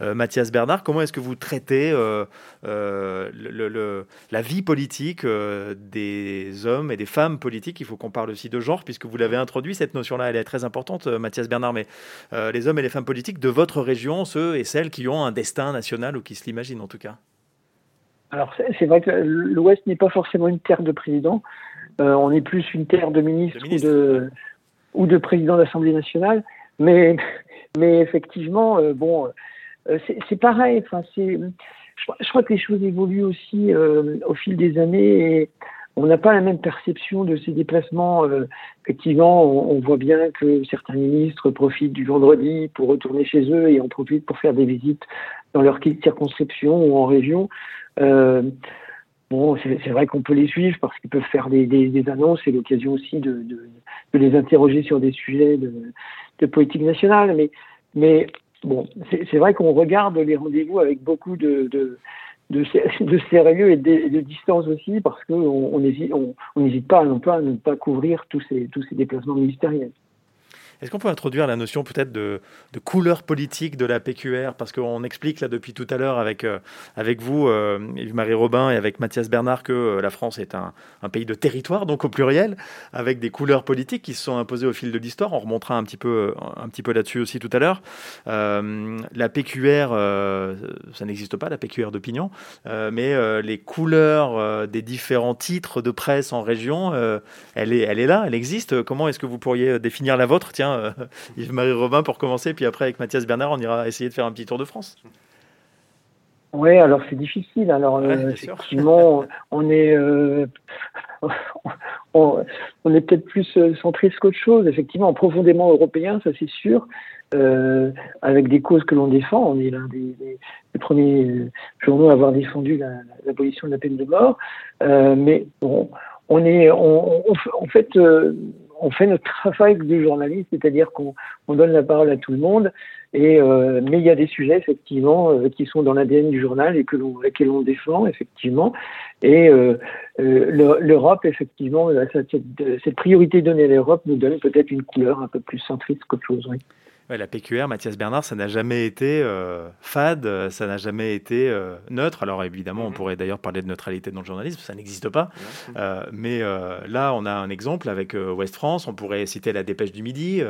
euh, Mathias Bernard. Comment est-ce que vous traitez euh, le, le, la vie politique des hommes et des femmes politiques? Il faut qu'on parle aussi de genre, puisque vous l'avez introduit, cette notion-là, elle est très importante, Mathias Bernard. Mais les hommes et les femmes politiques de votre région, ceux et celles qui ont un destin national ou qui se l'imaginent en tout cas. Alors c'est vrai que l'Ouest n'est pas forcément une terre de président, euh, on est plus une terre de ministre. ou de, ou de président d'Assemblée nationale, mais, mais effectivement, euh, bon, euh, c'est pareil, enfin, je, je, crois que les choses évoluent aussi au fil des années et on n'a pas la même perception de ces déplacements. Euh, effectivement, on, on, voit bien que certains ministres profitent du vendredi pour retourner chez eux et en profitent pour faire des visites dans leur circonscription ou en région. Euh, bon, c'est vrai qu'on peut les suivre parce qu'ils peuvent faire des, des, des annonces et l'occasion aussi de, de, de, les interroger sur des sujets de, de politique nationale. Mais, mais bon, c'est vrai qu'on regarde les rendez-vous avec beaucoup de, de, de, de sérieux et de, distance aussi, parce qu'on on n'hésite on, on pas non pas à ne pas couvrir tous ces, tous ces déplacements ministériels. Est-ce qu'on peut introduire la notion peut-être de, couleur politique de la PQR Parce qu'on explique là depuis tout à l'heure avec, euh, avec vous, euh, Yves-Marie Robin, et avec Mathias Bernard, que euh, la France est un, pays de territoire, donc au pluriel, avec des couleurs politiques qui se sont imposées au fil de l'histoire. On remontera un petit peu, un petit peu là-dessus aussi tout à l'heure. la PQR, ça n'existe pas, la PQR d'opinion, mais les couleurs des différents titres de presse en région, elle, est, elle est là, elle existe. Comment est-ce que vous pourriez définir la vôtre? Tiens, euh, Yves-Marie Robin pour commencer, puis après avec Mathias Bernard, on ira essayer de faire un petit tour de France. Oui, alors c'est difficile. Alors euh, effectivement, on est euh, on, est peut-être plus centriste qu'autre chose. Effectivement, profondément européen, ça c'est sûr. avec des causes que l'on défend. On est l'un des, premiers journaux à avoir défendu l'abolition de la peine de mort. mais bon, on est, on, en fait, on fait notre travail de journaliste, c'est-à-dire qu'on donne la parole à tout le monde. Et euh, mais il y a des sujets effectivement euh, qui sont dans l'ADN du journal et que l'on l'on défend effectivement. Et euh, l'Europe effectivement cette, cette, priorité donnée à l'Europe nous donne peut-être une couleur un peu plus centriste qu'autre chose. Oui la PQR, Mathias Bernard, ça n'a jamais été euh, fade, ça n'a jamais été euh, neutre. Alors évidemment, on mhm. pourrait d'ailleurs parler de neutralité dans le journalisme, ça n'existe pas. Euh, mais là, on a un exemple avec Ouest France. On pourrait citer la Dépêche du Midi,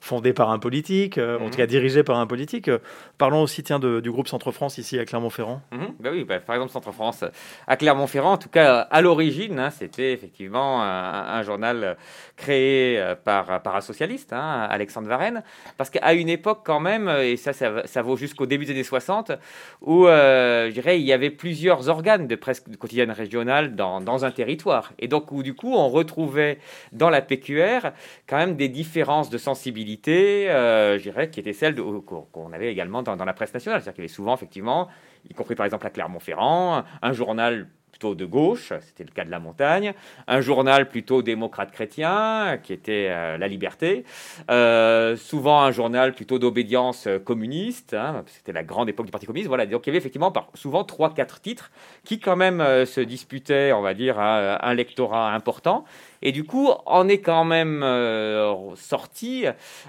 fondée par un politique, en tout mhm. cas dirigée par un politique. parlons aussi, tiens, du groupe Centre France ici à Clermont-Ferrand. Bah oui, bah, par exemple Centre France à Clermont-Ferrand. En tout cas, à l'origine, hein, c'était effectivement un, journal créé par, par un socialiste, hein, Alexandre Varenne, parce que à une époque quand même, et ça, ça, vaut jusqu'au début des années 60, où euh, je dirais, il y avait plusieurs organes de presse quotidienne régionale dans, dans, un territoire. Et donc, où, du coup, on retrouvait dans la PQR quand même des différences de sensibilité, euh, je dirais, qui étaient celles qu'on avait également dans, dans la presse nationale. C'est-à-dire qu'il y avait souvent, effectivement, y compris par exemple à Clermont-Ferrand, un journal de gauche, c'était le cas de la montagne, un journal plutôt démocrate chrétien, qui était euh, La Liberté, euh, souvent un journal plutôt d'obédience communiste, hein, c'était la grande époque du Parti communiste, voilà, donc il y avait effectivement par, souvent trois, quatre titres qui quand même euh, se disputaient, on va dire, un lectorat important, et du coup, on est quand même euh, sorti,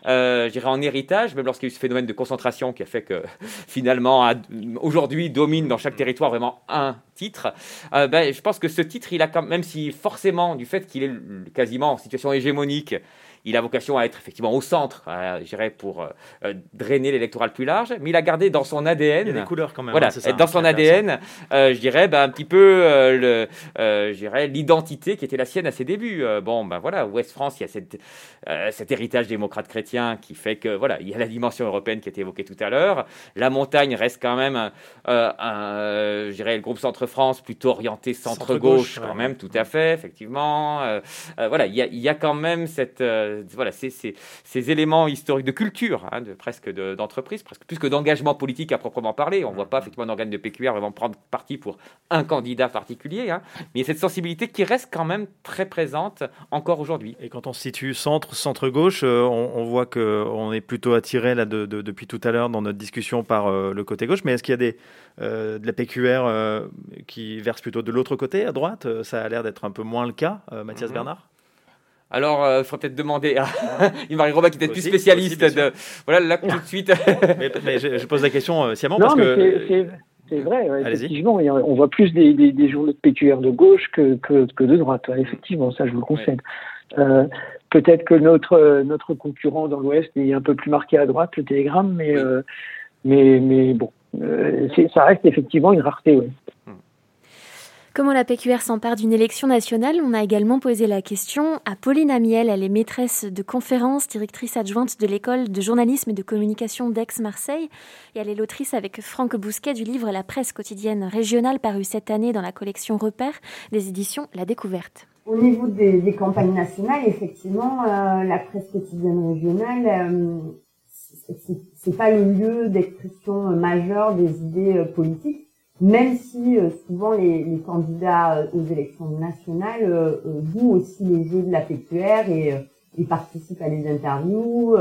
euh, je dirais, en héritage, même lorsqu'il y a eu ce phénomène de concentration qui a fait que finalement, aujourd'hui, domine dans chaque territoire vraiment un titre. Euh, ben, je pense que ce titre, il a quand même si forcément, du fait qu'il est quasiment en situation hégémonique, il a vocation à être effectivement au centre, euh, je dirais, pour euh, euh, drainer l'électoral plus large, mais il a gardé dans son ADN. Il y a des couleurs quand même. Voilà, hein, dans son ADN, je dirais, ben, un petit peu le, l'identité qui était la sienne à ses débuts. bon, ben voilà, Ouest France, il y a cette, cet héritage démocrate-chrétien qui fait que, voilà, il y a la dimension européenne qui a été évoquée tout à l'heure. La montagne reste quand même, un, je dirais, le groupe Centre-France plutôt orienté centre-gauche, quand même, tout à fait, effectivement. voilà, il y a, il y a quand même cette voilà, c'est ces éléments historiques de culture, hein, de, presque d'entreprise, presque plus que d'engagement politique à proprement parler. On ne voit pas effectivement un organe de PQR vraiment prendre parti pour un candidat particulier, hein. mais il y a cette sensibilité qui reste quand même très présente encore aujourd'hui. Et quand on se situe centre, centre-gauche, euh, on, voit qu'on est plutôt attiré là, depuis tout à l'heure dans notre discussion par euh, le côté gauche, mais est-ce qu'il y a des, euh, de la PQR qui verse plutôt de l'autre côté, à droite? Ça a l'air d'être un peu moins le cas, Mathias mhm. Bernard? Alors, il euh, faudrait peut-être demander à Yves-Marie Robin, qui est peut-être plus spécialiste de. Voilà, là, tout de suite. mais, je, pose la question euh, sciemment non, parce que. C'est vrai, effectivement, on voit plus des, des, journaux de PQR de gauche que, que, que de droite. effectivement, ça, je vous le concède. Euh, Peut-être que notre, notre concurrent dans l'Ouest est un peu plus marqué à droite, le Télégramme, mais, euh, mais, mais bon, ça reste effectivement une rareté. Comment la PQR s'empare d'une élection nationale On a également posé la question à Pauline Amiel. Elle est maîtresse de conférences, directrice adjointe de l'école de journalisme et de communication d'Aix-Marseille. Et elle est l'autrice avec Franck Bousquet du livre La presse quotidienne régionale paru cette année dans la collection Repères des éditions La Découverte. Au niveau des, campagnes nationales, effectivement, euh, la presse quotidienne régionale, euh, c'est pas le lieu d'expression majeure des idées euh, politiques même si euh, souvent les, les, candidats euh, aux élections nationales euh, jouent aussi les jeux de la PQR et, et participent à des interviews,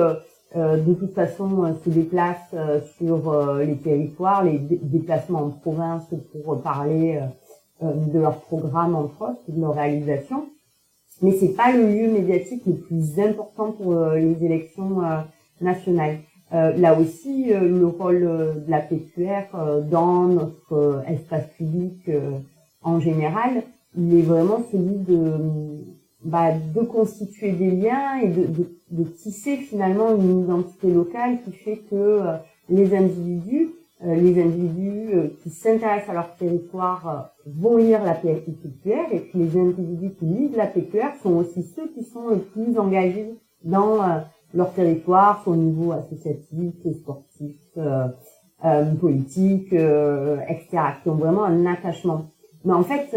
de toute façon se déplacent sur les territoires, les déplacements en province pour parler de leur programme entre autres, de leur réalisation. Mais c'est pas le lieu médiatique le plus important pour les élections nationales. Là aussi, le rôle de la PQR dans notre espace public en général, il est vraiment celui de, bah, de constituer des liens et de, tisser finalement une identité locale qui fait que euh, les individus, euh, les individus euh, qui s'intéressent à leur territoire vont lire la PQR et puis les individus qui lisent la PQR sont aussi ceux qui sont le plus engagés dans leur territoire, au niveau associatif, sportif, politique, etc., qui ont vraiment un attachement. Mais en fait,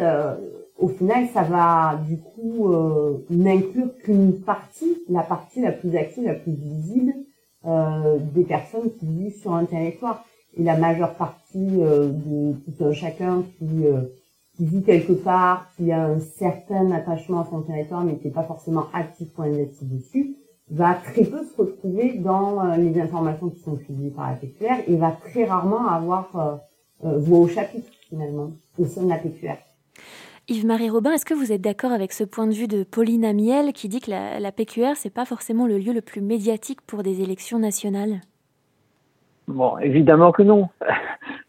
au final, ça va du coup euh, n'inclure qu'une partie, la partie la plus active, la plus visible euh, des personnes qui vivent sur un territoire. Et la majeure partie euh, de tout un chacun qui, euh, qui vit quelque part, qui a un certain attachement à son territoire, mais qui n'est pas forcément actif ou investi dessus, va très peu se retrouver dans euh, les informations qui sont publiées par la PQR et va très rarement avoir voix au chapitre finalement au sein de la PQR. Yves-Marie Robin, est-ce que vous êtes d'accord avec ce point de vue de Pauline Amiel qui dit que la, la PQR, c'est pas forcément le lieu le plus médiatique pour des élections nationales? Bon, évidemment que non.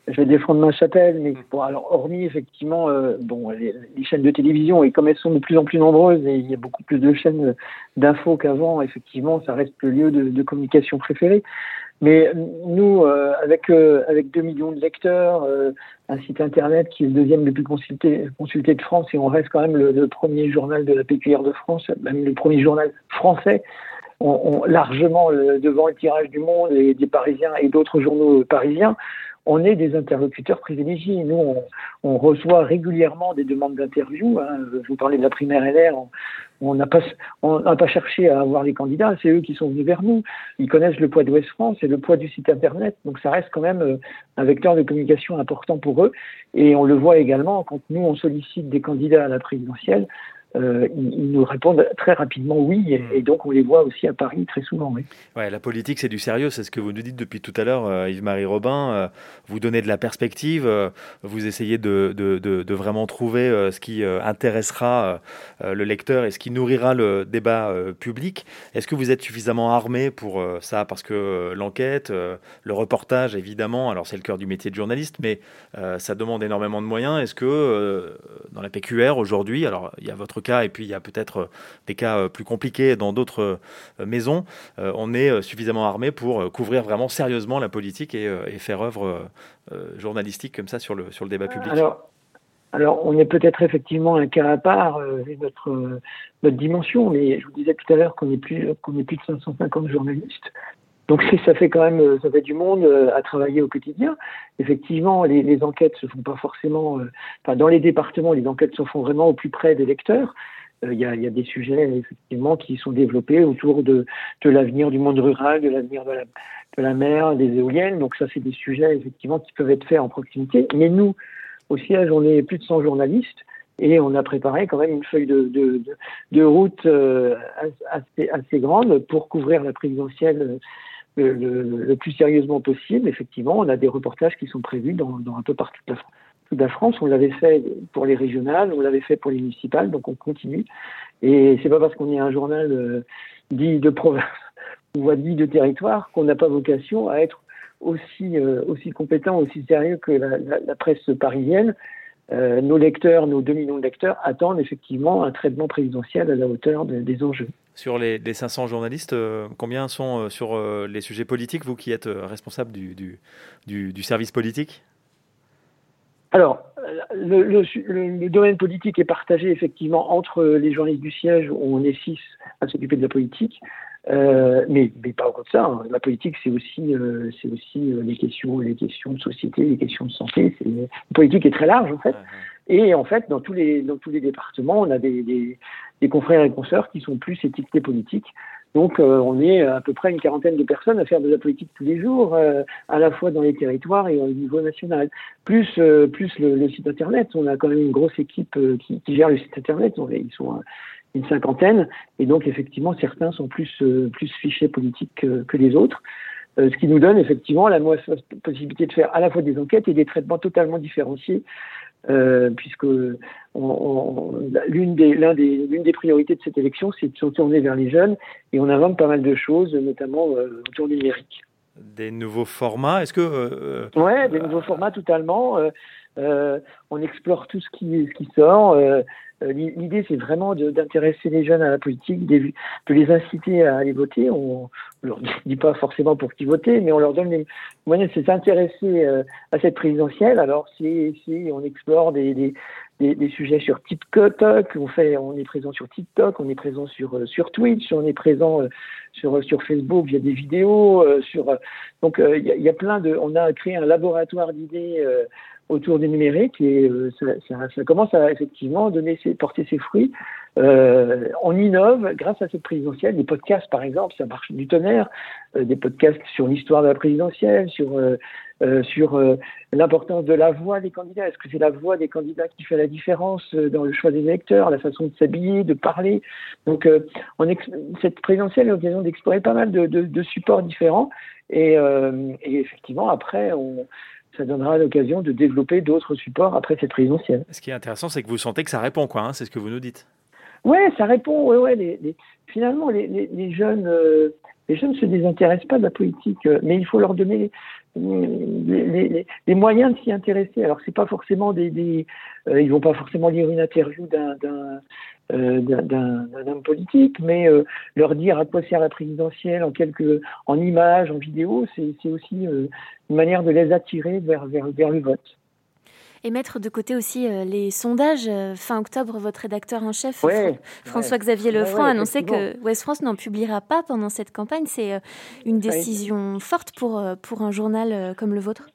Je vais défendre ma chapelle, mais bon, alors hormis effectivement, euh, bon, les, les, chaînes de télévision et comme elles sont de plus en plus nombreuses et il y a beaucoup plus de chaînes d'infos qu'avant, effectivement, ça reste le lieu de, de communication préféré. Mais nous, euh, avec euh, avec 2 millions de lecteurs, euh, un site internet qui est le deuxième le plus consulté, consulté de France, et on reste quand même le, le, premier journal de la PQR de France, même le premier journal français, on, on, largement devant le tirage du Monde et des Parisiens et d'autres journaux parisiens on est des interlocuteurs privilégiés. Nous, on, on reçoit régulièrement des demandes d'interview. Hein. Je vous parlais de la primaire LR. On n'a pas, pas cherché à avoir les candidats. C'est eux qui sont venus vers nous. Ils connaissent le poids d'Ouest France et le poids du site internet. Donc, ça reste quand même euh, un vecteur de communication important pour eux. Et on le voit également quand nous, on sollicite des candidats à la présidentielle euh, ils, nous répondent très rapidement oui, et, et, donc on les voit aussi à Paris très souvent. Oui. Ouais, la politique, c'est du sérieux, c'est ce que vous nous dites depuis tout à l'heure, euh, Yves-Marie Robin. Euh, vous donnez de la perspective, vous essayez de, de, de, de vraiment trouver ce qui intéressera le lecteur et ce qui nourrira le débat public. Est-ce que vous êtes suffisamment armé pour ça? Parce que l'enquête, le reportage, évidemment, alors c'est le cœur du métier de journaliste, mais ça demande énormément de moyens. Est-ce que dans la PQR aujourd'hui, alors il y a votre cas et puis il y a peut-être des cas plus compliqués dans d'autres maisons, on est suffisamment armé pour couvrir vraiment sérieusement la politique et, faire œuvre journalistique comme ça sur le, sur le débat public alors, alors, on est peut-être effectivement un cas à part euh, notre, euh, notre dimension, mais je vous disais tout à l'heure qu'on est, plus, qu'on est plus de 550 journalistes. Donc ça fait quand même ça fait du monde à travailler au quotidien. Effectivement, les, les enquêtes se font pas forcément. Euh, enfin, dans les départements, les enquêtes se font vraiment au plus près des lecteurs. Il y, a, y, a, des sujets effectivement qui sont développés autour de, de l'avenir du monde rural, de l'avenir de la, de la mer, des éoliennes. Donc ça, c'est des sujets effectivement qui peuvent être faits en proximité. Mais nous, au siège, on est plus de 100 journalistes et on a préparé quand même une feuille de, de, de, route euh, assez, assez, grande pour couvrir la présidentielle le, plus sérieusement possible. Effectivement, on a des reportages qui sont prévus dans, dans un peu partout la, toute la France. On l'avait fait pour les régionales, on l'avait fait pour les municipales, donc on continue. Et c'est pas parce qu'on est un journal euh, dit de province ou dit de territoire qu'on n'a pas vocation à être aussi, euh, aussi compétent, aussi sérieux que la presse parisienne. Euh, nos lecteurs, nos 2 millions de lecteurs attendent effectivement un traitement présidentiel à la hauteur de, des enjeux. Sur les, les 500 journalistes, euh, combien sont euh, sur les sujets politiques, vous qui êtes responsable du, du, du, du service politique? Alors, le, le, le, domaine politique est partagé effectivement entre les journalistes du siège, où on est six à s'occuper de la politique, euh, mais, mais pas au de ça. Hein. La politique, c'est aussi, euh, c'est aussi euh, les questions, les questions de société, les questions de santé. C'est, la politique est très large en fait. Et en fait, dans tous les, dans tous les départements, on a des, des, des confrères et consoeurs qui sont plus étiquetés politiques. Donc, euh, on est à peu près une quarantaine de personnes à faire de la politique tous les jours, euh, à la fois dans les territoires et au niveau national. Plus, euh, plus le, le, site internet, on a quand même une grosse équipe qui, qui, gère le site internet. On, ils sont une cinquantaine, et donc effectivement certains sont plus plus fichés politiques que, que les autres. ce qui nous donne effectivement la possibilité de faire à la fois des enquêtes et des traitements totalement différenciés euh, puisque l'une des, des, des, priorités de cette élection, c'est de se tourner vers les jeunes et on invente pas mal de choses, notamment euh, autour du numérique. Des nouveaux formats Est-ce que. Euh, ouais, des nouveaux formats totalement. on explore tout ce qui, ce qui sort. Euh, l'idée, c'est vraiment d'intéresser les jeunes à la politique, de les inciter à aller voter. On ne leur dit pas forcément pour qui voter, mais on leur donne les moyens de s'intéresser euh, à cette présidentielle. Alors, si, si on explore des, des, des, sujets sur TikTok, on, fait, on est présent sur TikTok, on est présent sur, euh, sur Twitch, on est présent sur, sur Facebook via des vidéos. Sur, donc, il y, a plein de. On a créé un laboratoire d'idées autour du numérique et euh, ça, ça, ça, commence à effectivement donner ses, porter ses fruits. Euh, on innove grâce à cette présidentielle. Les podcasts, par exemple, ça marche du tonnerre. Euh, des podcasts sur l'histoire de la présidentielle, sur euh, euh sur l'importance de la voix des candidats. Est-ce que c'est la voix des candidats qui fait la différence dans le choix des électeurs, la façon de s'habiller, de parler? Donc, on cette présidentielle est l'occasion d'explorer pas mal de, de, de, supports différents. Et, et effectivement, après, on ça donnera l'occasion de développer d'autres supports après cette présidentielle. Ce qui est intéressant, c'est que vous sentez que ça répond, quoi. Hein, c'est ce que vous nous dites. Ouais, ça répond. Ouais, ouais. Les, finalement, les, les, jeunes, euh, les jeunes se désintéressent pas de la politique, euh, mais il faut leur donner les, moyens de s'y intéresser. Alors, c'est pas forcément des, des euh, ils vont pas forcément lire une interview d'un euh, d'un homme politique, mais euh, leur dire à quoi sert la présidentielle en quelques, en images, en vidéo, c'est aussi euh, une manière de les attirer vers, vers, vers le vote. Et mettre de côté aussi les sondages. Fin octobre, votre rédacteur en chef, François-Xavier Lefranc, a annoncé que West France n'en publiera pas pendant cette campagne. C'est une décision forte pour, pour un journal comme le vôtre?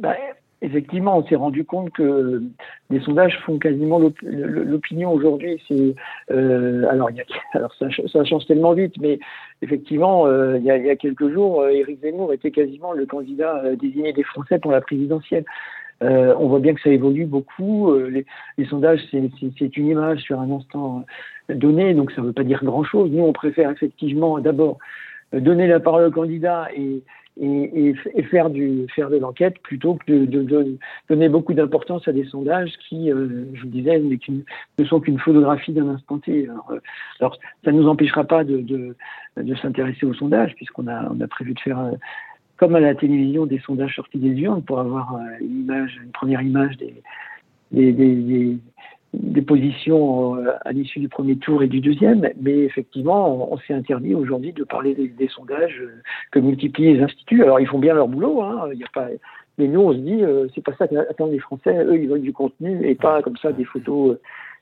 Bah, effectivement, on s'est rendu compte que les sondages font quasiment l'opinion aujourd'hui. C'est euh, alors, y a, alors ça, ça, change tellement vite, mais effectivement, euh, il, y a, quelques jours, euh, Éric Zemmour était quasiment le candidat euh, désigné des Français pour la présidentielle. Euh, on voit bien que ça évolue beaucoup. Les, les, sondages, c'est une image sur un instant donné, donc ça ne veut pas dire grand-chose. Nous, on préfère effectivement d'abord donner la parole au candidat et, et, faire, faire de l'enquête plutôt que de, donner beaucoup d'importance à des sondages qui, euh, je vous disais, ne sont qu'une photographie d'un instant T. Alors, euh, ça ne nous empêchera pas de, s'intéresser aux sondages, puisqu'on a, prévu de faire, euh, comme à la télévision, des sondages sortis des urnes pour avoir une, image, une première image des positions euh, à l'issue du premier tour et du deuxième, mais effectivement, on, s'est interdit aujourd'hui de parler des, sondages euh, que multiplient les instituts. Alors, ils font bien leur boulot, hein, y a pas, mais nous, on se dit, euh, c'est pas ça qu'attendent les Français. Eux, ils veulent du contenu et pas comme ça des photos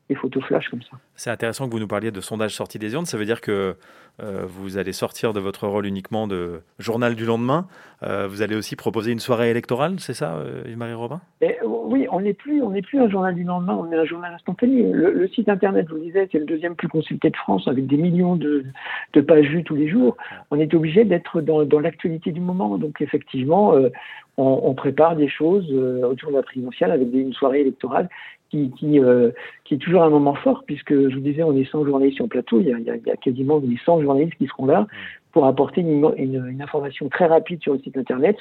des photos flash comme ça. C'est intéressant que vous nous parliez de sondage sorti des urnes. Ça veut dire que euh, vous allez sortir de votre rôle uniquement de journal du lendemain. Euh, vous allez aussi proposer une soirée électorale, c'est ça, euh, Yves-Marie Robin? Oui, on n'est plus, on n'est plus un journal du lendemain, on est un journal instantané. Le, site internet, je vous disais, c'est le deuxième plus consulté de France, avec des millions de, de pages vues tous les jours. On est obligé d'être dans, dans l'actualité du moment. Donc effectivement, on, on, prépare des choses autour de la présidentielle avec une soirée électorale qui, euh, qui, est toujours un moment fort, puisque je vous disais, on est 100 journalistes sur le plateau, il y a, il y a quasiment 100 journalistes qui seront là pour apporter une, information très rapide sur le site internet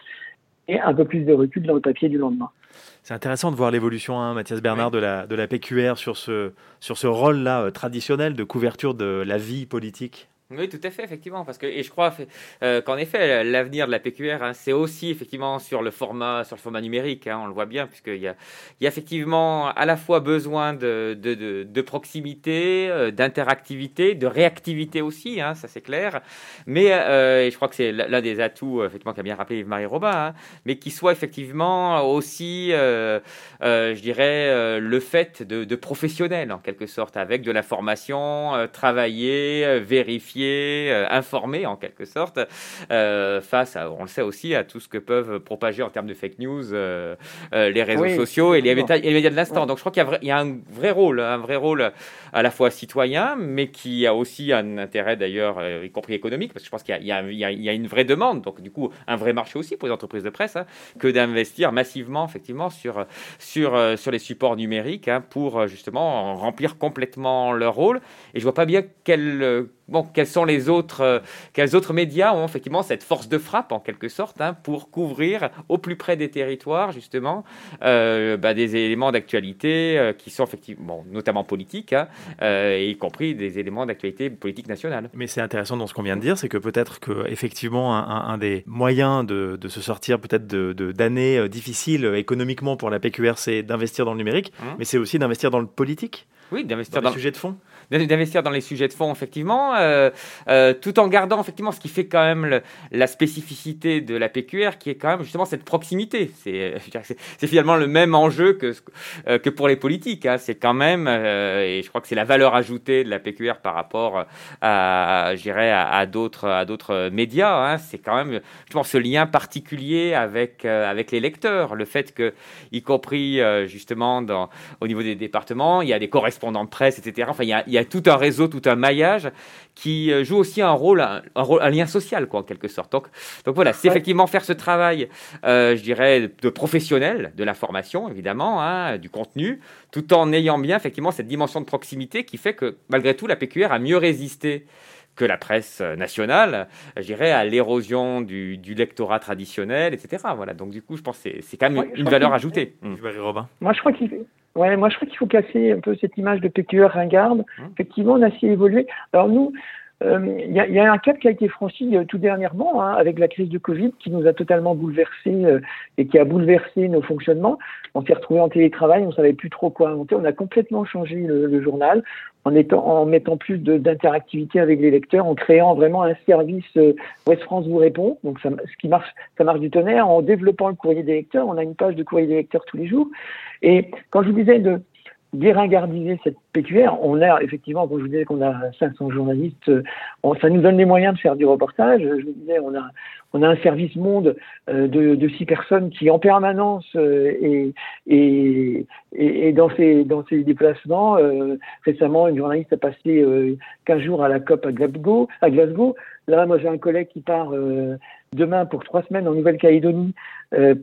et un peu plus de recul dans le papier du lendemain. C'est intéressant de voir l'évolution, hein, Mathias Bernard, de, la, de la PQR sur ce, sur ce rôle-là euh, traditionnel de couverture de la vie politique oui, tout à fait, effectivement, parce que et je crois euh, qu'en effet, l'avenir de la PQR, hein, c'est aussi effectivement sur le format, sur le format numérique. Hein, on le voit bien, puisqu'il y a, y a effectivement à la fois besoin de, proximité, euh, d'interactivité, de réactivité aussi, hein, ça c'est clair. Mais euh, je crois que c'est l'un des atouts, effectivement, qu'a bien rappelé Yves-Marie Robin, mais qui soit effectivement aussi, je dirais, le fait de, de professionnel en quelque sorte, avec de la formation, travailler, vérifier édifier, informer en quelque sorte, face, à, on le sait aussi, à tout ce que peuvent propager en termes de fake news les réseaux sociaux et les, médias, et les médias de l'instant. Donc je crois qu'il y, a un vrai rôle, un vrai rôle à la fois citoyen, mais qui a aussi un intérêt d'ailleurs, y compris économique, parce que je pense qu'il y, y, a une vraie demande, donc du coup un vrai marché aussi pour les entreprises de presse, hein, que d'investir massivement effectivement sur, sur, sur les supports numériques hein, pour justement remplir complètement leur rôle. Et je vois pas bien quel bon, quels sont les autres, euh, quels autres médias ont effectivement cette force de frappe en quelque sorte hein, pour couvrir au plus près des territoires justement euh, bah, des éléments d'actualité euh, qui sont effectivement, notamment politiques, hein, y compris des éléments d'actualité politique nationale. Mais c'est intéressant dans ce qu'on vient de dire, c'est que peut-être que effectivement un, des moyens de, se sortir peut-être de, d'années difficiles économiquement pour la PQR, c'est d'investir dans le numérique, mmh. mais c'est aussi d'investir dans le politique. Oui, d'investir dans, le sujet de fond d'investir dans les sujets de fond, effectivement, euh, euh, tout en gardant effectivement ce qui fait quand même la spécificité de la PQR, qui est quand même justement cette proximité. C'est, c'est finalement le même enjeu que, euh, que pour les politiques. Hein. C'est quand même, et je crois que c'est la valeur ajoutée de la PQR par rapport à, à, à d'autres, médias. Hein. C'est quand même, pense, ce lien particulier avec, avec les lecteurs. Le fait que, y compris justement dans, au niveau des départements, il y a des correspondants de presse, etc. Enfin, tout un réseau, tout un maillage qui euh, joue aussi un rôle, un, rôle, un lien social, quoi, en quelque sorte. Donc, donc voilà, c'est effectivement faire ce travail, euh, je dirais, de professionnel, de la formation, évidemment, hein, du contenu, tout en ayant bien, effectivement, cette dimension de proximité qui fait que, malgré tout, la PQR a mieux résisté que la presse nationale, je dirais, à l'érosion du, du, lectorat traditionnel, etc. Voilà. Donc, du coup, je pense que c'est quand même une valeur ajoutée. Mmh. Robin. Moi, je crois qu'il Ouais, moi je crois qu'il faut casser un peu cette image de PQR ringarde. Mmh. Effectivement, on a assez évolué. Alors nous, euh, il y, a, y, a un cap qui a été franchi euh, tout dernièrement hein, avec la crise du Covid qui nous a totalement bouleversé euh, et qui a bouleversé nos fonctionnements. On s'est retrouvé en télétravail, on savait plus trop quoi inventer. On a complètement changé le, le journal en, mettant plus d'interactivité avec les lecteurs, en créant vraiment un service West France vous répond. Donc ça, ce qui marche, ça marche du tonnerre. En développant le courrier des lecteurs, on a une page de courrier des lecteurs tous les jours. Et quand je vous disais de déringardiser cette PQR. On a effectivement, quand je vous disais qu'on a 500 journalistes, euh, ça nous donne les moyens de faire du reportage. Je vous disais, on a, on a un service monde euh, de, de six personnes qui en permanence euh, et, et, et, dans ces dans ces déplacements. récemment, une journaliste a passé 15 jours à la COP à Glasgow. À Glasgow. Là, moi, j'ai un collègue qui part demain pour trois semaines en Nouvelle-Calédonie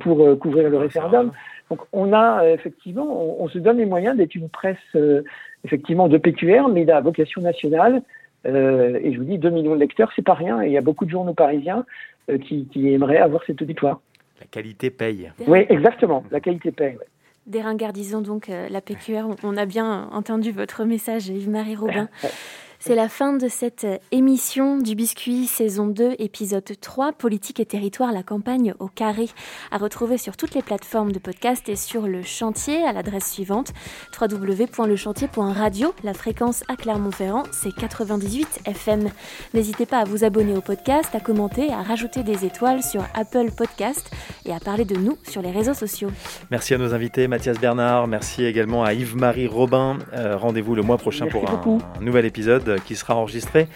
pour couvrir le référendum. Donc on a effectivement, on, se donne les moyens d'être une presse effectivement de PQR, mais la vocation nationale. Euh, et je vous dis, 2 millions de lecteurs, c'est pas rien. Et il y a beaucoup de journaux parisiens euh, qui, aimeraient avoir cet auditoire. La qualité paye. Oui, exactement. La qualité paye. Ouais. Déringardisons donc euh, la PQR. On a bien entendu votre message, Yves-Marie Robin. C'est la fin de cette émission du Biscuit saison 2 épisode 3 Politique et territoire la campagne au carré à retrouver sur toutes les plateformes de podcast et sur le chantier à l'adresse suivante www.lechantier.radio la fréquence à Clermont-Ferrand c'est 98 FM. N'hésitez pas à vous abonner au podcast, à commenter, à rajouter des étoiles sur Apple Podcast et à parler de nous sur les réseaux sociaux. Merci à nos invités Mathias Bernard, merci également à Yves-Marie Robin. Euh, rendez-vous le mois prochain pour un nouvel épisode qui sera enregistré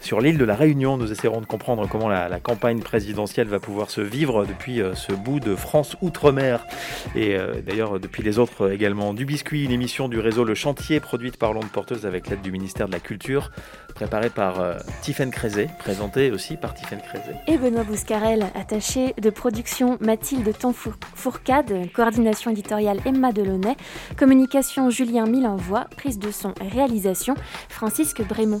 sur l'île de la Réunion. Nous essaierons de comprendre comment la, campagne présidentielle va pouvoir se vivre depuis euh, ce bout de France outre-mer et euh, d'ailleurs depuis les autres également. Du Biscuit, une émission du réseau Le Chantier produite par l'onde porteuse avec l'aide du ministère de la Culture, préparée par euh, Tiffaine Crézé, présentée aussi par Tiffaine Crézé. Et Benoît Bouscarel, attaché de production Mathilde Tonfourcade, coordination éditoriale Emma Delaunay, communication Julien Milenvoix, prise de son réalisation Francisque Bré Raymond.